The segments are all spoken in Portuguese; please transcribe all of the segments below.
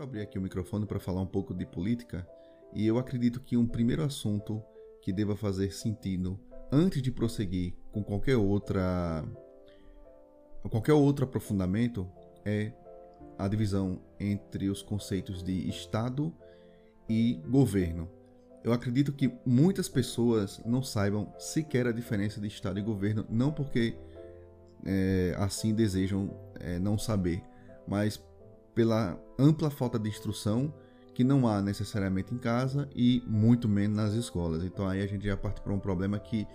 eu abrir aqui o microfone para falar um pouco de política e eu acredito que um primeiro assunto que deva fazer sentido antes de prosseguir com qualquer outra qualquer outro aprofundamento é a divisão entre os conceitos de Estado e governo. Eu acredito que muitas pessoas não saibam sequer a diferença de Estado e governo, não porque é, assim desejam é, não saber, mas pela ampla falta de instrução que não há necessariamente em casa e muito menos nas escolas. Então aí a gente já parte para um problema que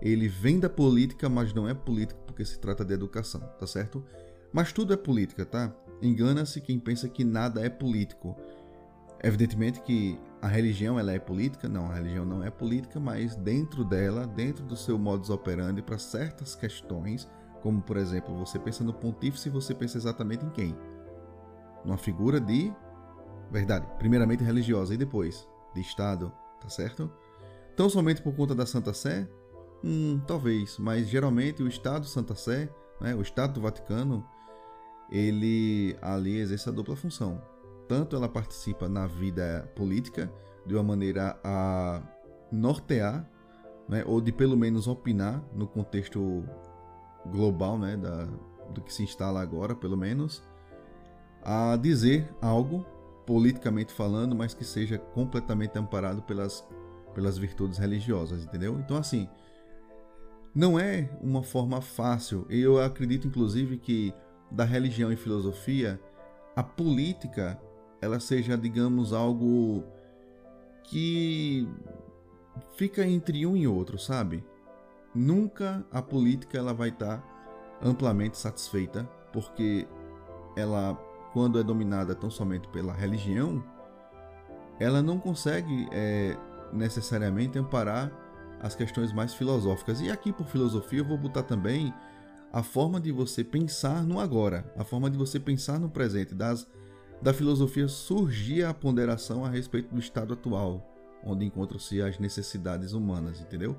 ele vem da política, mas não é político porque se trata de educação, tá certo? Mas tudo é política, tá? Engana-se quem pensa que nada é político. Evidentemente que a religião ela é política, não, a religião não é política, mas dentro dela, dentro do seu modus operandi para certas questões, como por exemplo, você pensa no pontífice, você pensa exatamente em quem? Numa figura de verdade, primeiramente religiosa e depois de Estado, tá certo? Tão somente por conta da Santa Sé? Hum, talvez, mas geralmente o Estado Santa Sé, né, o Estado do Vaticano, ele ali exerce a dupla função. Tanto ela participa na vida política de uma maneira a nortear, né, ou de pelo menos opinar no contexto global, né, da, do que se instala agora, pelo menos, a dizer algo politicamente falando, mas que seja completamente amparado pelas, pelas virtudes religiosas, entendeu? Então, assim, não é uma forma fácil. Eu acredito, inclusive, que da religião e filosofia, a política ela seja, digamos, algo que fica entre um e outro, sabe? Nunca a política ela vai estar amplamente satisfeita, porque ela quando é dominada tão somente pela religião, ela não consegue é, necessariamente amparar as questões mais filosóficas. E aqui, por filosofia, eu vou botar também a forma de você pensar no agora, a forma de você pensar no presente. Das, da filosofia surgia a ponderação a respeito do estado atual, onde encontram-se as necessidades humanas, entendeu?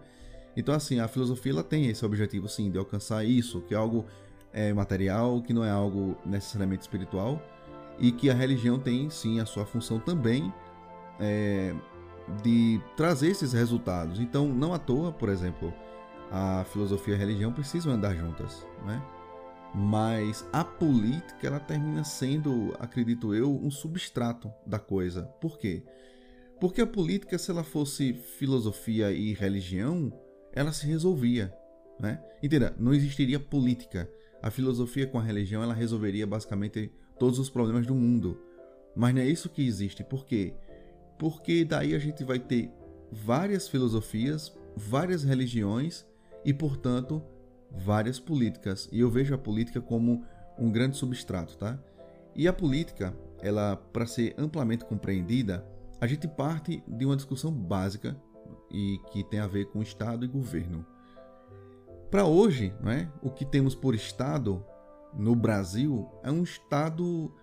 Então, assim, a filosofia ela tem esse objetivo, sim, de alcançar isso, que é algo é, material, que não é algo necessariamente espiritual, e que a religião tem sim a sua função também é, de trazer esses resultados. Então, não à toa, por exemplo, a filosofia e a religião precisam andar juntas, né? Mas a política ela termina sendo, acredito eu, um substrato da coisa. Por quê? Porque a política, se ela fosse filosofia e religião, ela se resolvia, né? Entenda, não existiria política a filosofia com a religião ela resolveria basicamente todos os problemas do mundo. Mas não é isso que existe. Por quê? Porque daí a gente vai ter várias filosofias, várias religiões e, portanto, várias políticas. E eu vejo a política como um grande substrato, tá? E a política, ela para ser amplamente compreendida, a gente parte de uma discussão básica e que tem a ver com Estado e governo. Para hoje, né, o que temos por Estado no Brasil é um Estado.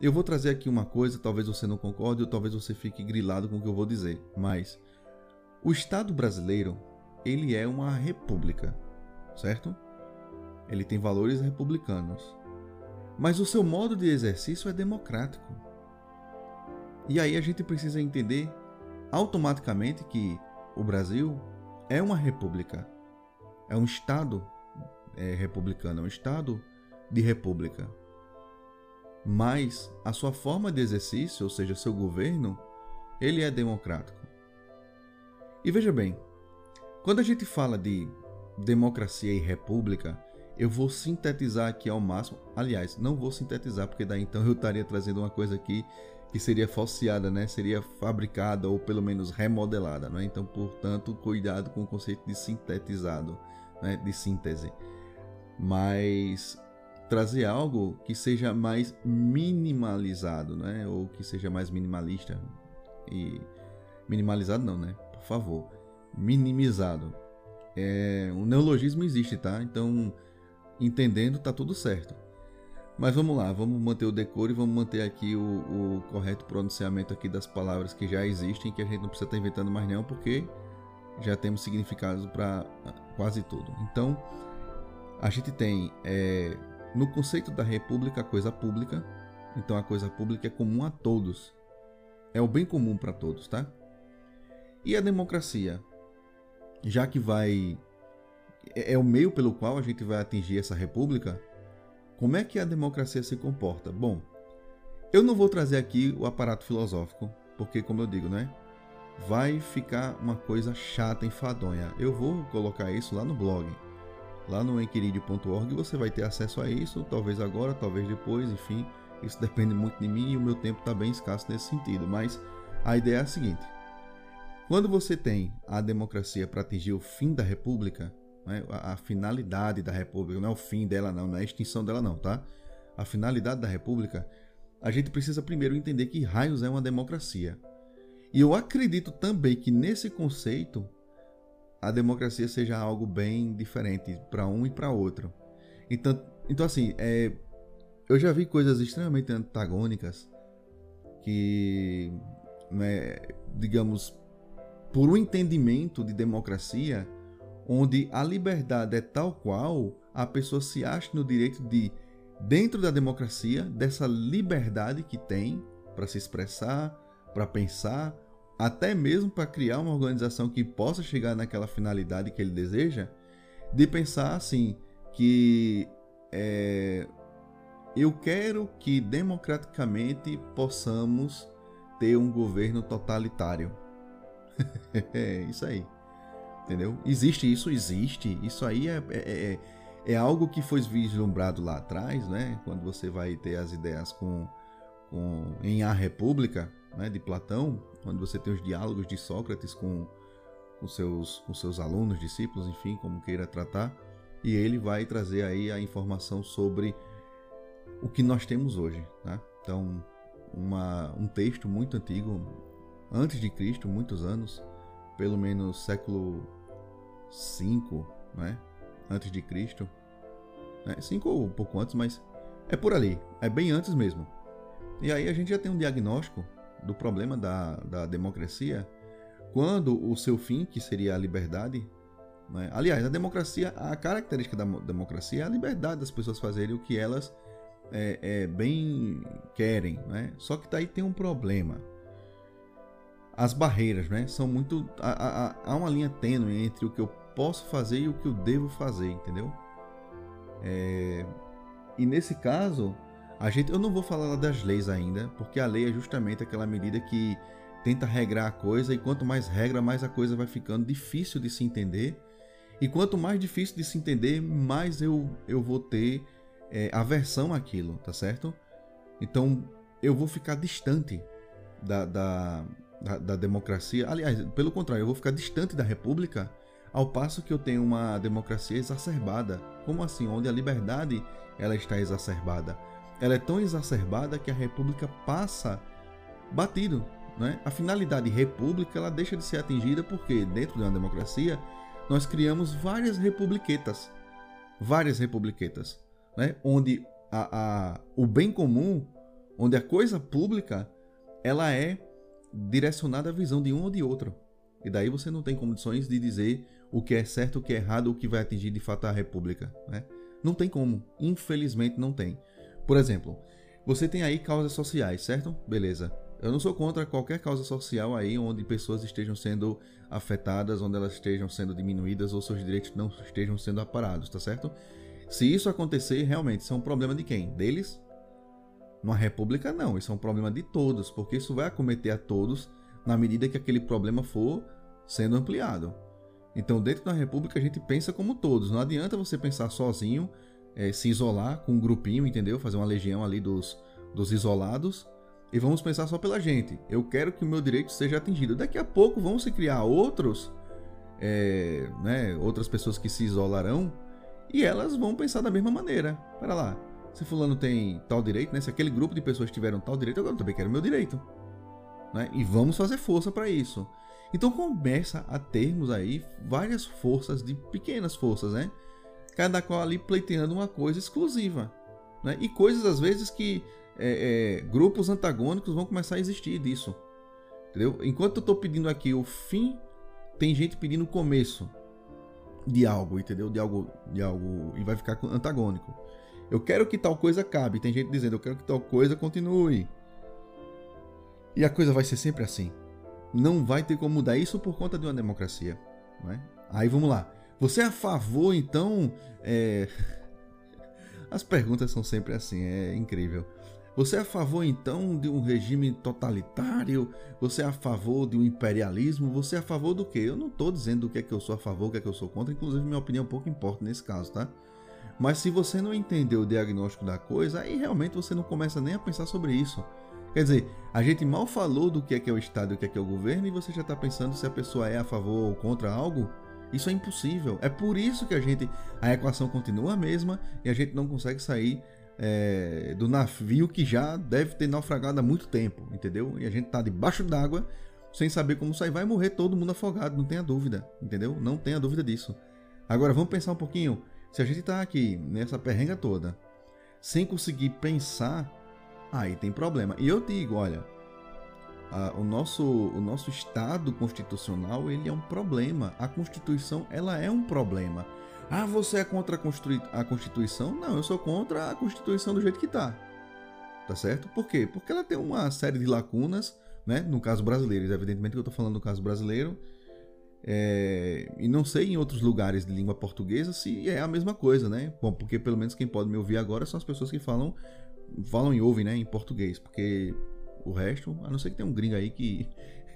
Eu vou trazer aqui uma coisa, talvez você não concorde ou talvez você fique grilado com o que eu vou dizer, mas o Estado brasileiro ele é uma república, certo? Ele tem valores republicanos, mas o seu modo de exercício é democrático. E aí a gente precisa entender automaticamente que o Brasil é uma república é um Estado é, republicano, é um Estado de república. Mas a sua forma de exercício, ou seja, seu governo, ele é democrático. E veja bem, quando a gente fala de democracia e república, eu vou sintetizar aqui ao máximo. Aliás, não vou sintetizar, porque daí então eu estaria trazendo uma coisa aqui que seria falseada, né? Seria fabricada ou pelo menos remodelada, né? Então, portanto, cuidado com o conceito de sintetizado né, de síntese, mas trazer algo que seja mais minimalizado, né, ou que seja mais minimalista e minimalizado não, né? Por favor, minimizado. É, o neologismo existe, tá? Então, entendendo, tá tudo certo. Mas vamos lá, vamos manter o decoro e vamos manter aqui o, o correto pronunciamento aqui das palavras que já existem, que a gente não precisa estar inventando mais nenhum, porque já temos significados para quase tudo. Então, a gente tem é, no conceito da república a coisa pública, Então a coisa pública é comum a todos. É o bem comum para todos, tá? E a democracia? Já que vai. É, é o meio pelo qual a gente vai atingir essa república, como é que a democracia se comporta? Bom, eu não vou trazer aqui o aparato filosófico, porque, como eu digo, né? Vai ficar uma coisa chata, enfadonha. Eu vou colocar isso lá no blog. Lá no enquiridio.org você vai ter acesso a isso, talvez agora, talvez depois, enfim. Isso depende muito de mim e o meu tempo está bem escasso nesse sentido. Mas a ideia é a seguinte: quando você tem a democracia para atingir o fim da república, né, a, a, finalidade da república, não é o fim dela, não, não é a extinção dela, não, tá? A finalidade da república, a gente precisa primeiro entender que raios é uma democracia. E eu acredito também que nesse conceito a democracia seja algo bem diferente para um e para outro. Então, então assim, é, eu já vi coisas extremamente antagônicas que, né, digamos, por um entendimento de democracia, onde a liberdade é tal qual a pessoa se acha no direito de, dentro da democracia, dessa liberdade que tem para se expressar, para pensar, até mesmo para criar uma organização que possa chegar naquela finalidade que ele deseja, de pensar assim que é, eu quero que democraticamente possamos ter um governo totalitário. é isso aí. Entendeu? Existe isso? Existe. Isso aí é, é, é, é, algo que foi vislumbrado lá atrás, né? Quando você vai ter as ideias com, com em A República, né, de Platão, onde você tem os diálogos de Sócrates com, com, seus, com seus alunos, discípulos, enfim, como queira tratar, e ele vai trazer aí a informação sobre o que nós temos hoje. Né? Então, uma, um texto muito antigo, antes de Cristo, muitos anos, pelo menos século 5, né? antes de Cristo, 5 né? ou pouco antes, mas é por ali, é bem antes mesmo. E aí a gente já tem um diagnóstico do problema da, da democracia quando o seu fim, que seria a liberdade, né? aliás, a democracia, a característica da democracia é a liberdade das pessoas fazerem o que elas é, é, bem querem, né? Só que daí tem um problema. As barreiras, né? São muito. Há, uma linha tênue entre o que eu posso fazer e o que eu devo fazer, entendeu? É, e nesse caso, a gente, eu não vou falar das leis ainda, porque a lei é justamente aquela medida que tenta regrar a coisa e quanto mais regra, mais a coisa vai ficando difícil de se entender. E quanto mais difícil de se entender, mais eu, eu vou ter é, aversão àquilo, tá certo? Então eu vou ficar distante da, da, da, da democracia. Aliás, pelo contrário, eu vou ficar distante da república, ao passo que eu tenho uma democracia exacerbada. Como assim? Onde a liberdade ela está exacerbada ela é tão exacerbada que a república passa batido. Né? A finalidade república ela deixa de ser atingida porque, dentro de uma democracia, nós criamos várias republiquetas. Várias republiquetas. Né? Onde a, a, o bem comum, onde a coisa pública, ela é direcionada à visão de um ou de outro. E daí você não tem condições de dizer o que é certo, o que é errado, o que vai atingir de fato a república. Né? Não tem como. Infelizmente não tem. Por exemplo, você tem aí causas sociais, certo? Beleza. Eu não sou contra qualquer causa social aí onde pessoas estejam sendo afetadas, onde elas estejam sendo diminuídas ou seus direitos não estejam sendo aparados, tá certo? Se isso acontecer, realmente, isso é um problema de quem? Deles? Numa república, não. Isso é um problema de todos, porque isso vai acometer a todos na medida que aquele problema for sendo ampliado. Então, dentro da república, a gente pensa como todos. Não adianta você pensar sozinho é, se isolar com um grupinho, entendeu? Fazer uma legião ali dos, dos isolados. E vamos pensar só pela gente. Eu quero que o meu direito seja atingido. Daqui a pouco vão se criar outros, é, né, outras pessoas que se isolarão e elas vão pensar da mesma maneira. Pera lá, se fulano tem tal direito, né? Se aquele grupo de pessoas tiveram tal direito, eu também quero meu direito. Né? E vamos fazer força para isso. Então começa a termos aí várias forças de pequenas forças, né? Cada qual ali pleiteando uma coisa exclusiva. Né? E coisas às vezes que é, é, grupos antagônicos vão começar a existir disso. Entendeu? Enquanto eu estou pedindo aqui o fim, tem gente pedindo o começo. de algo, entendeu? De algo, de algo e vai ficar antagônico. Eu quero que tal coisa acabe. Tem gente dizendo, eu quero que tal coisa continue. E a coisa vai ser sempre assim. Não vai ter como mudar isso por conta de uma democracia. Não é? Aí vamos lá. Você é a favor, então. É... As perguntas são sempre assim, é incrível. Você é a favor então de um regime totalitário? Você é a favor de um imperialismo? Você é a favor do quê? Eu não estou dizendo o que é que eu sou a favor, o que é que eu sou contra, inclusive minha opinião pouco importa nesse caso, tá? Mas se você não entender o diagnóstico da coisa, aí realmente você não começa nem a pensar sobre isso. Quer dizer, a gente mal falou do que é que é o Estado e o que é que é o governo e você já está pensando se a pessoa é a favor ou contra algo? Isso é impossível. É por isso que a gente a equação continua a mesma e a gente não consegue sair é, do navio que já deve ter naufragado há muito tempo, entendeu? E a gente tá debaixo d'água sem saber como sair. Vai morrer todo mundo afogado, não tenha dúvida, entendeu? Não tenha dúvida disso. Agora vamos pensar um pouquinho. Se a gente tá aqui nessa perrenga toda, sem conseguir pensar, aí tem problema. E eu digo, olha, a, o, nosso, o nosso Estado constitucional ele é um problema. A Constituição ela é um problema. Ah, você é contra a, Constituição? Não, eu sou contra a Constituição do jeito que tá. Tá certo? Por quê? Porque ela tem uma série de lacunas, né? No caso brasileiro, evidentemente que eu tô falando do caso brasileiro. É... E não sei em outros lugares de língua portuguesa se é a mesma coisa, né? Bom, porque pelo menos quem pode me ouvir agora são as pessoas que falam, falam e ouvem, né? Em português. Porque o resto, a não ser que tenha um gringo aí que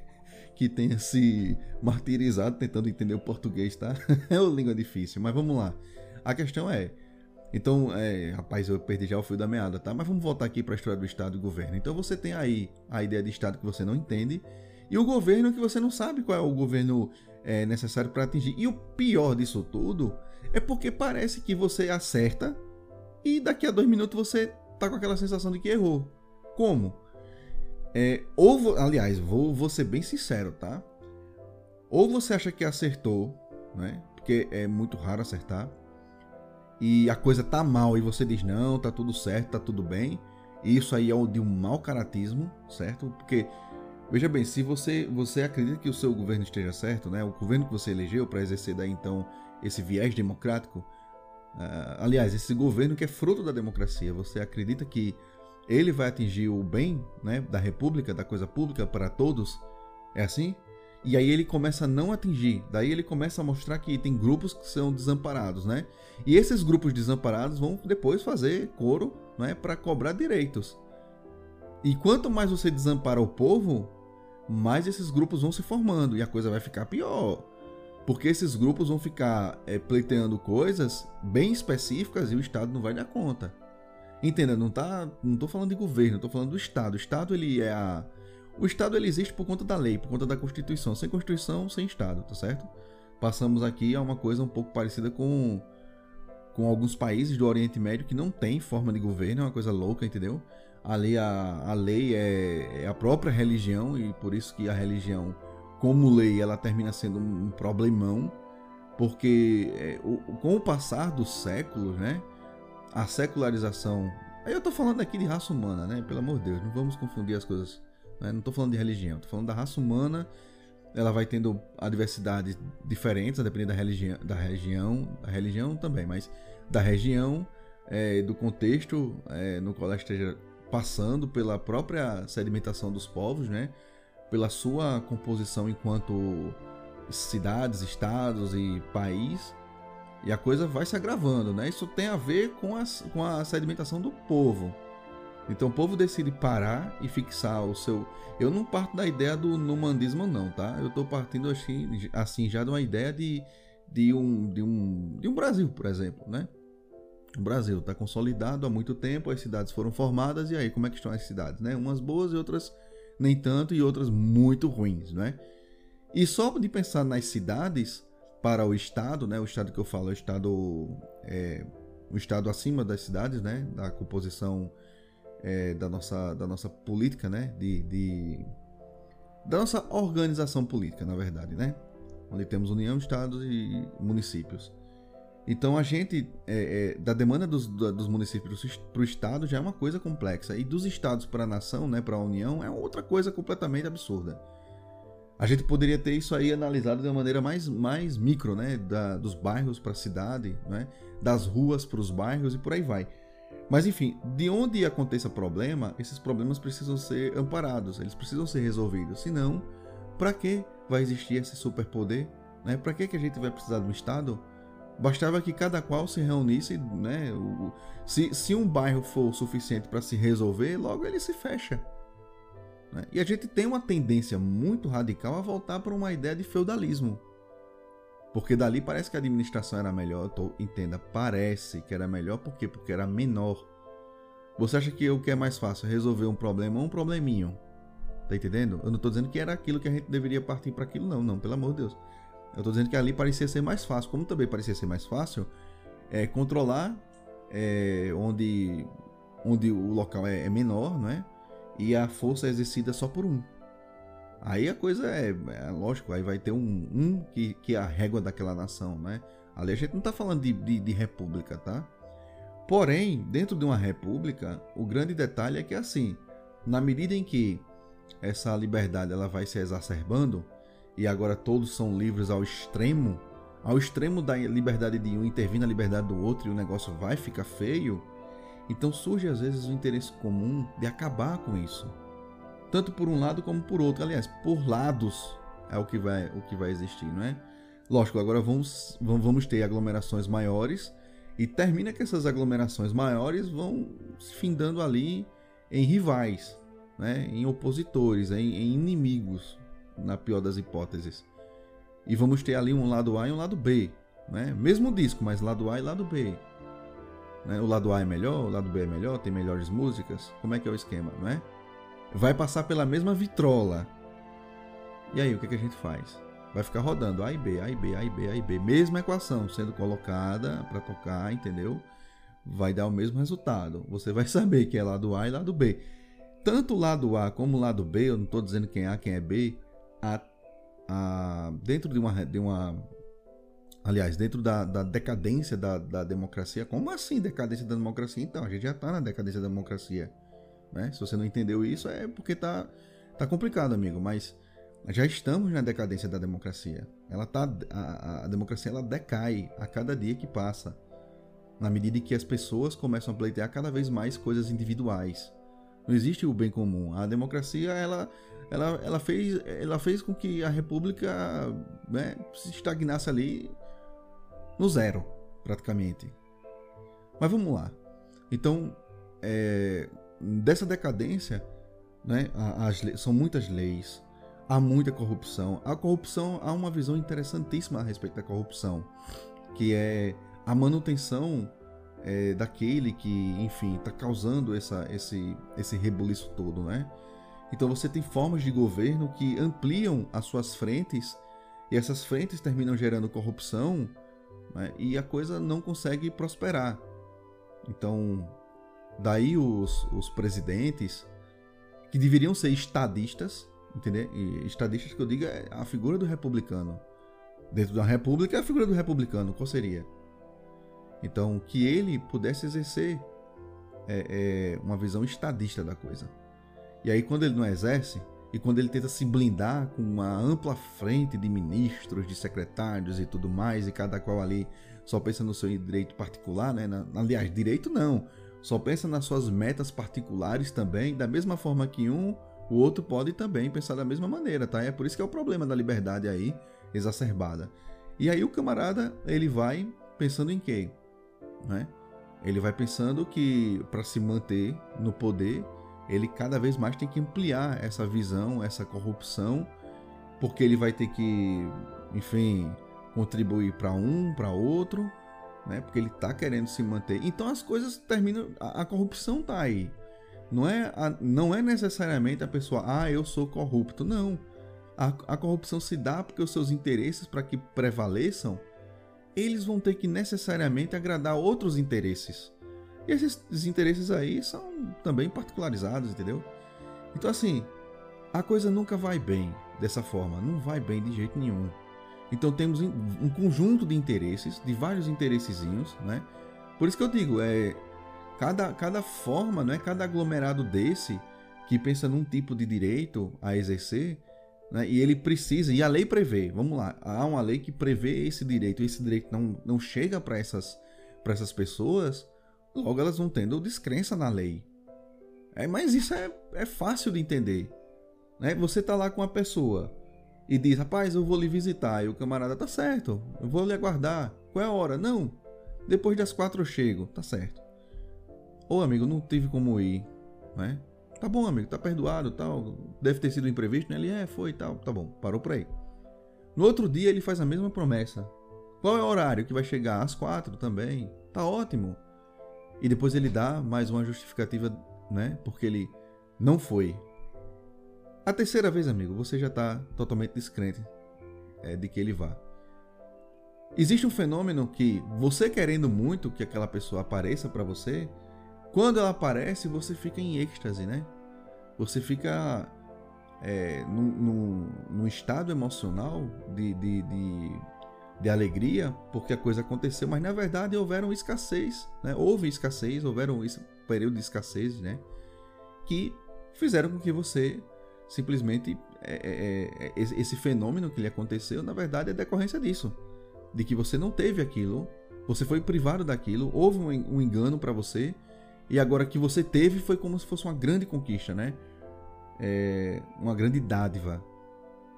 que tenha se martirizado tentando entender o português, tá? É uma língua difícil, mas vamos lá. A questão é, então, é, rapaz, eu perdi já o fio da meada, tá? Mas vamos voltar aqui para a história do Estado e governo. Então você tem aí a ideia de Estado que você não entende e o governo que você não sabe qual é o governo é, necessário para atingir. E o pior disso tudo é porque parece que você acerta e daqui a dois minutos você tá com aquela sensação de que errou. Como? É, ou, aliás, vou, vou ser bem sincero, tá? Ou você acha que acertou, né? Porque é muito raro acertar. E a coisa tá mal e você diz, não, tá tudo certo, tá tudo bem. E isso aí é de um mau caratismo, certo? Porque, veja bem, se você, você acredita que o seu governo esteja certo, né? O governo que você elegeu para exercer daí então esse viés democrático. Uh, aliás, esse governo que é fruto da democracia, você acredita que ele vai atingir o bem né, da república, da coisa pública para todos. É assim? E aí ele começa a não atingir. Daí ele começa a mostrar que tem grupos que são desamparados, né? E esses grupos desamparados vão depois fazer coro né, para cobrar direitos. E quanto mais você desampara o povo, mais esses grupos vão se formando e a coisa vai ficar pior. Porque esses grupos vão ficar é, pleiteando coisas bem específicas e o Estado não vai dar conta. Entenda, não tá, não tô falando de governo, tô falando do Estado. O Estado ele é a o Estado ele existe por conta da lei, por conta da Constituição. Sem Constituição, sem Estado, tá certo? Passamos aqui a uma coisa um pouco parecida com com alguns países do Oriente Médio que não tem forma de governo, é uma coisa louca, entendeu? Ali a, a lei é, é a própria religião e por isso que a religião, como lei, ela termina sendo um problemão, porque é, o, com o passar dos séculos, né? A secularização. Aí eu tô falando aqui de raça humana, né? Pelo amor de Deus, não vamos confundir as coisas. Né? Não tô falando de religião, tô falando da raça humana. Ela vai tendo adversidades diferentes, dependendo da religião, da região, da religião também, mas da região, é, do contexto é, no qual ela esteja passando, pela própria sedimentação dos povos, né? Pela sua composição enquanto cidades, estados e país e a coisa vai se agravando, né? Isso tem a ver com a, com a sedimentação do povo. Então o povo decide parar e fixar o seu. Eu não parto da ideia do numandismo, não, tá? Eu estou partindo assim, assim já de uma ideia de, de, um, de, um, de um Brasil, por exemplo, né? O Brasil está consolidado há muito tempo, as cidades foram formadas, e aí como é que estão as cidades, né? Umas boas e outras nem tanto, e outras muito ruins, né? E só de pensar nas cidades, para o estado, né? O estado que eu falo é o estado, é, o estado acima das cidades, né? Da composição é, da nossa da nossa política, né? De, de, da nossa organização política, na verdade, né? Onde temos união, estados e municípios. Então a gente é, é, da demanda dos, dos municípios para o estado já é uma coisa complexa e dos estados para a nação, né? Para a união é outra coisa completamente absurda. A gente poderia ter isso aí analisado de uma maneira mais, mais micro, né? Da, dos bairros para a cidade, né? das ruas para os bairros e por aí vai. Mas enfim, de onde aconteça problema, esses problemas precisam ser amparados, eles precisam ser resolvidos. Senão, para que vai existir esse superpoder? Né? Para que, que a gente vai precisar de um Estado? Bastava que cada qual se reunisse, né? Se, se um bairro for suficiente para se resolver, logo ele se fecha. Né? E a gente tem uma tendência muito radical a voltar para uma ideia de feudalismo. Porque dali parece que a administração era melhor, tô, entenda, parece que era melhor, por quê? Porque era menor. Você acha que o que é mais fácil? Resolver um problema ou um probleminho? Tá entendendo? Eu não tô dizendo que era aquilo que a gente deveria partir para aquilo, não, não, pelo amor de Deus. Eu tô dizendo que ali parecia ser mais fácil. Como também parecia ser mais fácil, é controlar é, onde, onde o local é, é menor, não é? E a força é exercida só por um. Aí a coisa é, é lógico, aí vai ter um, um que, que é a régua daquela nação, né? Ali a gente não tá falando de, de, de república, tá? Porém, dentro de uma república, o grande detalhe é que assim, na medida em que essa liberdade ela vai se exacerbando e agora todos são livres ao extremo, ao extremo da liberdade de um intervir na liberdade do outro e o negócio vai ficar feio, então surge às vezes o interesse comum de acabar com isso. Tanto por um lado como por outro. Aliás, por lados é o que vai, o que vai existir, não é? Lógico, agora vamos, vamos ter aglomerações maiores e termina que essas aglomerações maiores vão se findando ali em rivais, né? em opositores, em, em inimigos, na pior das hipóteses. E vamos ter ali um lado A e um lado B. Né? Mesmo disco, mas lado A e lado B. Né? O lado A é melhor, o lado B é melhor, tem melhores músicas. Como é que é o esquema, não é? Vai passar pela mesma vitrola. E aí, o que, que a gente faz? Vai ficar rodando A e B, A e B, A e B, A e B. Mesma equação sendo colocada para tocar, entendeu? Vai dar o mesmo resultado. Você vai saber que é lado A e lado B. Tanto o lado A como o lado B, eu não estou dizendo quem é A, quem é B, a, a, dentro de uma, de uma Aliás, dentro da, da decadência da, da, democracia, como assim decadência da democracia? Então, a gente já está na decadência da democracia. Né? Se você não entendeu isso, é porque tá, tá complicado, amigo. Mas já estamos na decadência da democracia. Ela tá, a, a democracia ela decai a cada dia que passa. Na medida em que as pessoas começam a pleitear cada vez mais coisas individuais. Não existe o bem comum. A democracia, ela, ela, ela, fez, ela fez com que a república né, se estagnasse ali no zero, praticamente. Mas vamos lá. Então, é, dessa decadência, né, as, são muitas leis, há muita corrupção. A corrupção, há uma visão interessantíssima a respeito da corrupção, que é a manutenção é, daquele que, enfim, está causando essa, esse, esse rebuliço todo, né? Então você tem formas de governo que ampliam as suas frentes e essas frentes terminam gerando corrupção né? e a coisa não consegue prosperar. Então, daí os, os presidentes, que deveriam ser estadistas, entendeu? E estadistas que eu digo é a figura do republicano. Dentro da república é a figura do republicano, qual seria? Então, que ele pudesse exercer é, é, uma visão estadista da coisa. E aí, quando ele não exerce, e quando ele tenta se blindar com uma ampla frente de ministros, de secretários e tudo mais, e cada qual ali só pensa no seu direito particular, né? Aliás, direito não, só pensa nas suas metas particulares também, da mesma forma que um, o outro pode também pensar da mesma maneira, tá? É por isso que é o problema da liberdade aí exacerbada. E aí o camarada, ele vai pensando em quê? Né? Ele vai pensando que para se manter no poder, ele cada vez mais tem que ampliar essa visão, essa corrupção, porque ele vai ter que, enfim, contribuir para um, para outro, né? Porque ele está querendo se manter. Então as coisas terminam, a, a corrupção tá aí. Não é, a, não é necessariamente a pessoa, ah, eu sou corrupto. Não. A, a corrupção se dá porque os seus interesses, para que prevaleçam, eles vão ter que necessariamente agradar outros interesses. E esses interesses aí são também particularizados, entendeu? Então, assim, a coisa nunca vai bem dessa forma, não vai bem de jeito nenhum. Então, temos um conjunto de interesses, de vários interessezinhos, né? Por isso que eu digo, é cada, cada forma, né? cada aglomerado desse que pensa num tipo de direito a exercer, Né? E ele precisa, e a lei prevê, vamos lá, há uma lei que prevê esse direito, e esse direito não, não chega para essas, essas pessoas, logo elas vão tendo descrença na lei. É, mas isso é, é fácil de entender. Né? Você tá lá com uma pessoa e diz, rapaz, eu vou lhe visitar, e o camarada, tá certo, eu vou lhe aguardar. Qual é a hora? Não, depois das quatro eu chego, tá certo. Ô amigo, não tive como ir, né? Tá bom, amigo, tá perdoado, tal. Deve ter sido imprevisto, né? Ele é, foi, tal, tá bom, parou por aí. No outro dia ele faz a mesma promessa. Qual é o horário que vai chegar? Às quatro também. Tá ótimo. E depois ele dá mais uma justificativa, né? Porque ele não foi. A terceira vez, amigo, você já tá totalmente descrente é, de que ele vá. Existe um fenômeno que você querendo muito que aquela pessoa apareça para você, quando ela aparece, você fica em êxtase, né? Você fica é, num, num, num, estado emocional de, de, de, de, alegria porque a coisa aconteceu, mas na verdade houveram escassez, né? Houve escassez, houveram esse período de escassez, né? Que fizeram com que você simplesmente é, é, é esse fenômeno que lhe aconteceu, na verdade, é decorrência disso, de que você não teve aquilo, você foi privado daquilo, houve um, um engano para você e agora que você teve foi como se fosse uma grande conquista, né? É uma grande dádiva.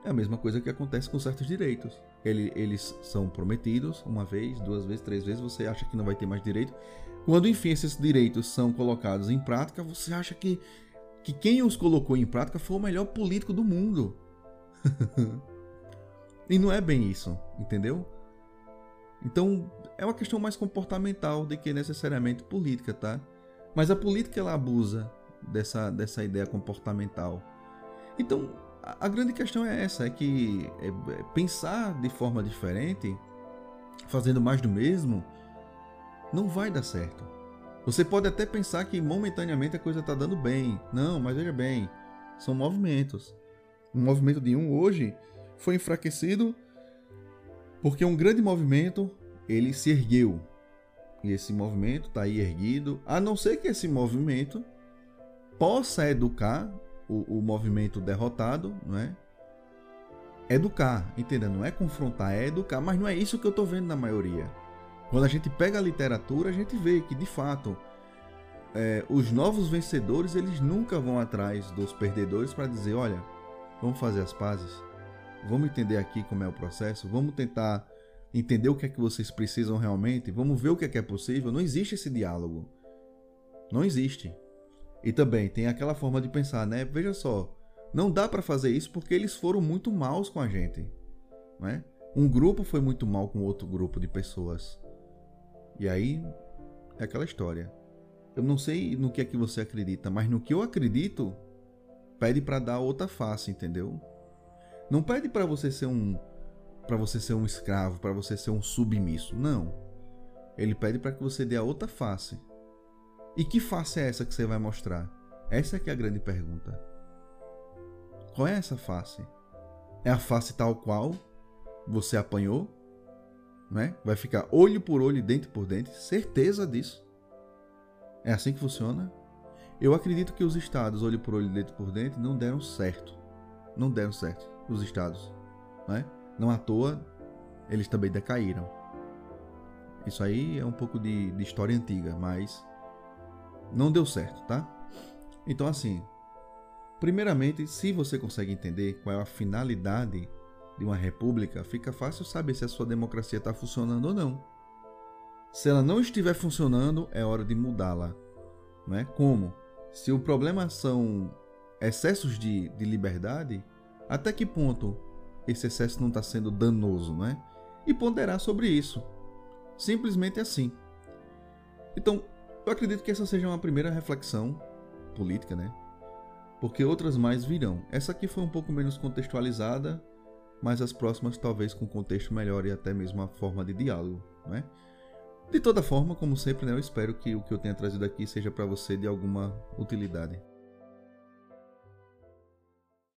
É a mesma coisa que acontece com certos direitos. Ele, eles são prometidos uma vez, duas vezes, três vezes, você acha que não vai ter mais direito. Quando, enfim, esses direitos são colocados em prática, você acha que, que quem os colocou em prática foi o melhor político do mundo. e não é bem isso, entendeu? Então, é uma questão mais comportamental do que necessariamente política, tá? Mas a política ela abusa dessa, dessa ideia comportamental. Então, a, grande questão é essa, é que é, é pensar de forma diferente, fazendo mais do mesmo, não vai dar certo. Você pode até pensar que momentaneamente a coisa está dando bem. Não, mas veja bem, são movimentos. O movimento de um hoje foi enfraquecido porque um grande movimento ele se ergueu, e esse movimento está aí erguido, a não ser que esse movimento possa educar o, o movimento derrotado, não é? Educar, entendeu? Não é confrontar, é educar, mas não é isso que eu estou vendo na maioria. Quando a gente pega a literatura, a gente vê que de fato é, os novos vencedores eles nunca vão atrás dos perdedores para dizer, olha, vamos fazer as pazes, vamos entender aqui como é o processo, vamos tentar entender o que é que vocês precisam realmente, vamos ver o que é que é possível. Não existe esse diálogo. Não existe. E também tem aquela forma de pensar, né? Veja só, não dá para fazer isso porque eles foram muito maus com a gente, né? Um grupo foi muito mal com outro grupo de pessoas. E aí é aquela história. Eu não sei no que é que você acredita, mas no que eu acredito, pede para dar outra face, entendeu? Não pede para você ser um para você ser um escravo, para você ser um submisso. Não. Ele pede para que você dê a outra face. E que face é essa que você vai mostrar? Essa é que é a grande pergunta. Qual é essa face? É a face tal qual você apanhou? Né? Vai ficar olho por olho, dente por dente? Certeza disso. É assim que funciona? Eu acredito que os estados olho por olho, dente por dente não deram certo. Não deram certo, os estados. Né? Não à toa, eles também decaíram. Isso aí é um pouco de, de história antiga, mas não deu certo, tá? Então, assim, primeiramente, se você consegue entender qual é a finalidade de uma república, fica fácil saber se a sua democracia está funcionando ou não. Se ela não estiver funcionando, é hora de mudá-la. Não é? Como? Se o problema são excessos de, de liberdade, até que ponto esse excesso não está sendo danoso, não é? E ponderar sobre isso. Simplesmente assim. Então, eu acredito que essa seja uma primeira reflexão política, né? Porque outras mais virão. Essa aqui foi um pouco menos contextualizada, mas as próximas talvez com contexto melhor e até mesmo a forma de diálogo, né? De toda forma, como sempre, né, eu espero que o que eu tenha trazido aqui seja para você de alguma utilidade.